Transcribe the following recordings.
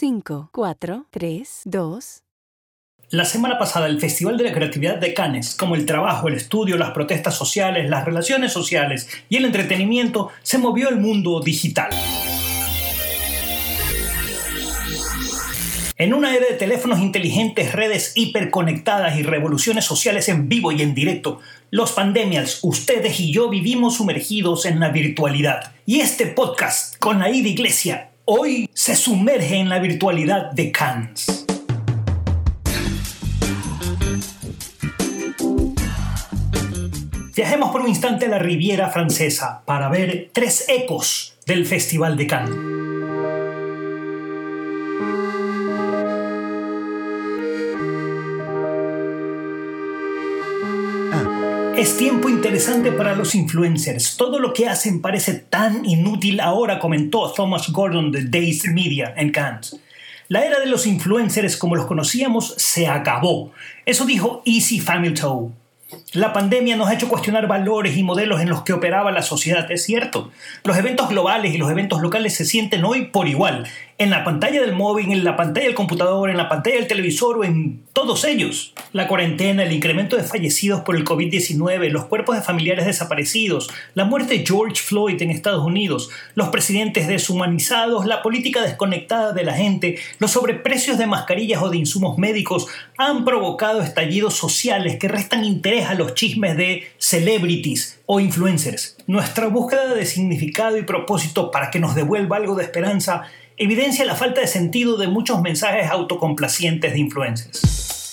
5, 4, 3, 2. La semana pasada el Festival de la Creatividad de Cannes, como el trabajo, el estudio, las protestas sociales, las relaciones sociales y el entretenimiento, se movió al mundo digital. En una era de teléfonos inteligentes, redes hiperconectadas y revoluciones sociales en vivo y en directo, los pandemias, ustedes y yo vivimos sumergidos en la virtualidad. Y este podcast con la Ida Iglesia hoy se sumerge en la virtualidad de Cannes. Viajemos por un instante a la Riviera Francesa para ver tres ecos del Festival de Cannes. Es tiempo interesante para los influencers. Todo lo que hacen parece tan inútil ahora, comentó Thomas Gordon de Days Media en Cannes. La era de los influencers como los conocíamos se acabó. Eso dijo Easy Family Toe. La pandemia nos ha hecho cuestionar valores y modelos en los que operaba la sociedad, es cierto. Los eventos globales y los eventos locales se sienten hoy por igual, en la pantalla del móvil, en la pantalla del computador, en la pantalla del televisor o en todos ellos. La cuarentena, el incremento de fallecidos por el COVID-19, los cuerpos de familiares desaparecidos, la muerte de George Floyd en Estados Unidos, los presidentes deshumanizados, la política desconectada de la gente, los sobreprecios de mascarillas o de insumos médicos han provocado estallidos sociales que restan interés a los chismes de celebrities o influencers. Nuestra búsqueda de significado y propósito para que nos devuelva algo de esperanza evidencia la falta de sentido de muchos mensajes autocomplacientes de influencers.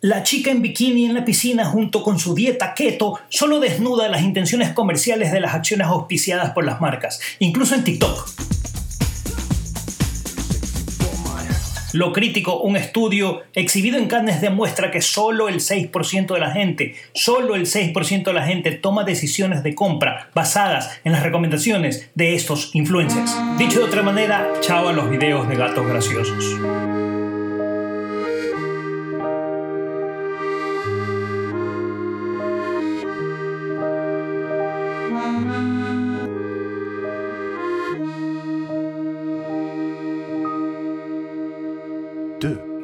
La chica en bikini en la piscina junto con su dieta keto solo desnuda las intenciones comerciales de las acciones auspiciadas por las marcas, incluso en TikTok. Lo crítico, un estudio exhibido en Cannes demuestra que solo el 6% de la gente, solo el 6% de la gente toma decisiones de compra basadas en las recomendaciones de estos influencers. Dicho de otra manera, chao a los videos de gatos graciosos.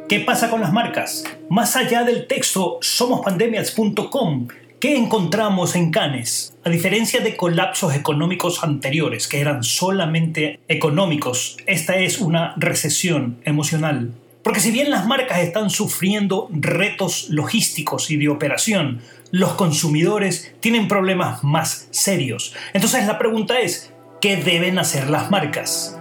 ¿Qué pasa con las marcas? Más allá del texto somospandemias.com, ¿qué encontramos en Cannes? A diferencia de colapsos económicos anteriores, que eran solamente económicos, esta es una recesión emocional. Porque si bien las marcas están sufriendo retos logísticos y de operación, los consumidores tienen problemas más serios. Entonces la pregunta es, ¿qué deben hacer las marcas?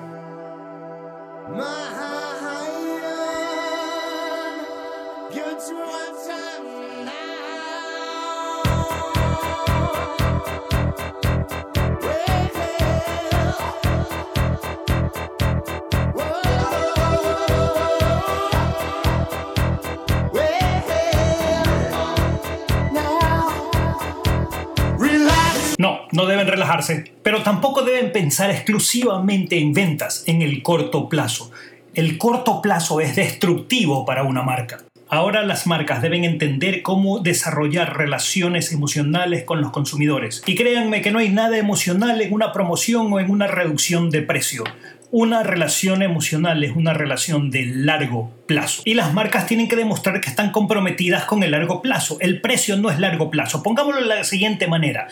No, deben relajarse, pero tampoco deben pensar exclusivamente en ventas en el corto plazo. El corto plazo es destructivo para una marca. Ahora las marcas deben entender cómo desarrollar relaciones emocionales con los consumidores. Y créanme que no hay nada emocional en una promoción o en una reducción de precio. Una relación emocional es una relación de largo plazo. Y las marcas tienen que demostrar que están comprometidas con el largo plazo. El precio no es largo plazo. Pongámoslo de la siguiente manera.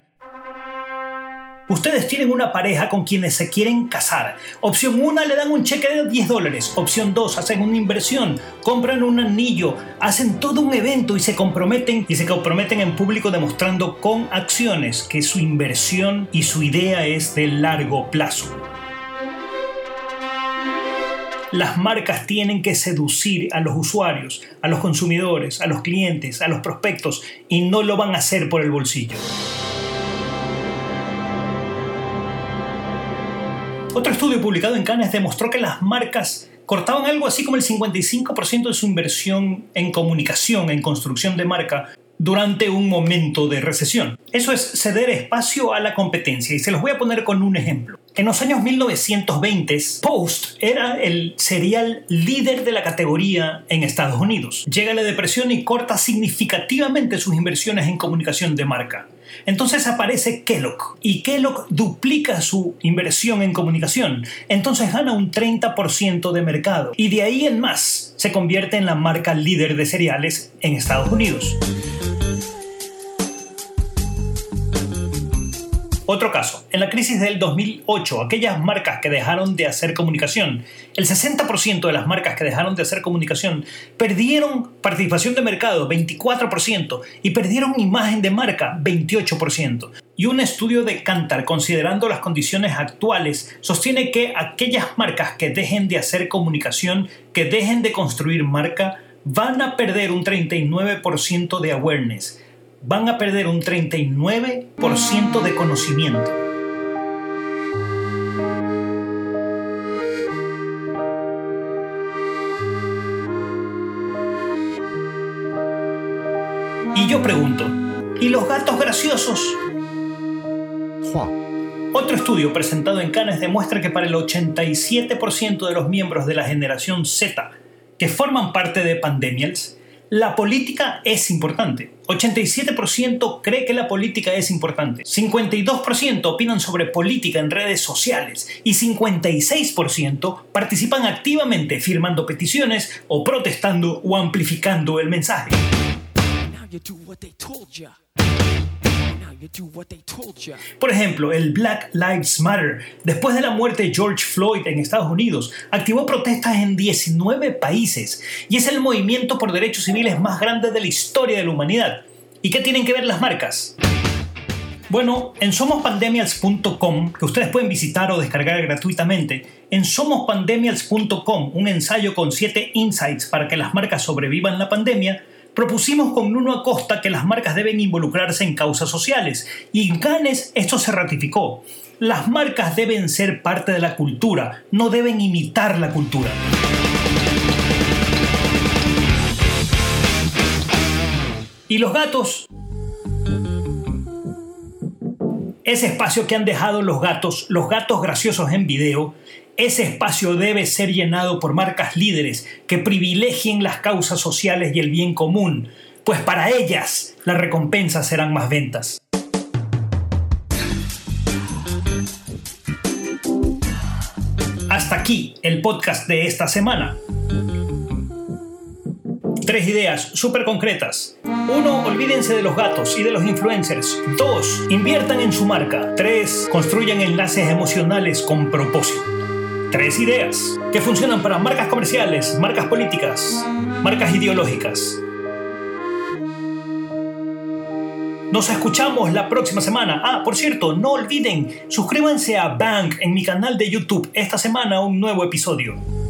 Ustedes tienen una pareja con quienes se quieren casar. Opción 1 le dan un cheque de 10 dólares. Opción 2 hacen una inversión, compran un anillo, hacen todo un evento y se comprometen y se comprometen en público demostrando con acciones que su inversión y su idea es de largo plazo. Las marcas tienen que seducir a los usuarios, a los consumidores, a los clientes, a los prospectos y no lo van a hacer por el bolsillo. Otro estudio publicado en Cannes demostró que las marcas cortaban algo así como el 55% de su inversión en comunicación, en construcción de marca, durante un momento de recesión. Eso es ceder espacio a la competencia y se los voy a poner con un ejemplo. En los años 1920, Post era el serial líder de la categoría en Estados Unidos. Llega la depresión y corta significativamente sus inversiones en comunicación de marca. Entonces aparece Kellogg y Kellogg duplica su inversión en comunicación. Entonces gana un 30% de mercado y de ahí en más se convierte en la marca líder de cereales en Estados Unidos. Otro caso, en la crisis del 2008, aquellas marcas que dejaron de hacer comunicación, el 60% de las marcas que dejaron de hacer comunicación perdieron participación de mercado, 24%, y perdieron imagen de marca, 28%. Y un estudio de Kantar, considerando las condiciones actuales, sostiene que aquellas marcas que dejen de hacer comunicación, que dejen de construir marca, van a perder un 39% de awareness van a perder un 39% de conocimiento. Y yo pregunto, ¿y los gatos graciosos? Otro estudio presentado en Cannes demuestra que para el 87% de los miembros de la generación Z que forman parte de Pandemials, la política es importante. 87% cree que la política es importante. 52% opinan sobre política en redes sociales y 56% participan activamente firmando peticiones o protestando o amplificando el mensaje. Por ejemplo, el Black Lives Matter, después de la muerte de George Floyd en Estados Unidos, activó protestas en 19 países y es el movimiento por derechos civiles más grande de la historia de la humanidad. ¿Y qué tienen que ver las marcas? Bueno, en somospandemials.com, que ustedes pueden visitar o descargar gratuitamente, en somospandemials.com, un ensayo con 7 insights para que las marcas sobrevivan la pandemia, propusimos con Nuno Acosta que las marcas deben involucrarse en causas sociales y en Cannes esto se ratificó. Las marcas deben ser parte de la cultura, no deben imitar la cultura. ¿Y los gatos? Ese espacio que han dejado los gatos, los gatos graciosos en video, ese espacio debe ser llenado por marcas líderes que privilegien las causas sociales y el bien común, pues para ellas las recompensas serán más ventas. Hasta aquí el podcast de esta semana. Tres ideas súper concretas. Uno, olvídense de los gatos y de los influencers. Dos, inviertan en su marca. Tres, construyan enlaces emocionales con propósito. Tres ideas que funcionan para marcas comerciales, marcas políticas, marcas ideológicas. Nos escuchamos la próxima semana. Ah, por cierto, no olviden, suscríbanse a Bank en mi canal de YouTube. Esta semana un nuevo episodio.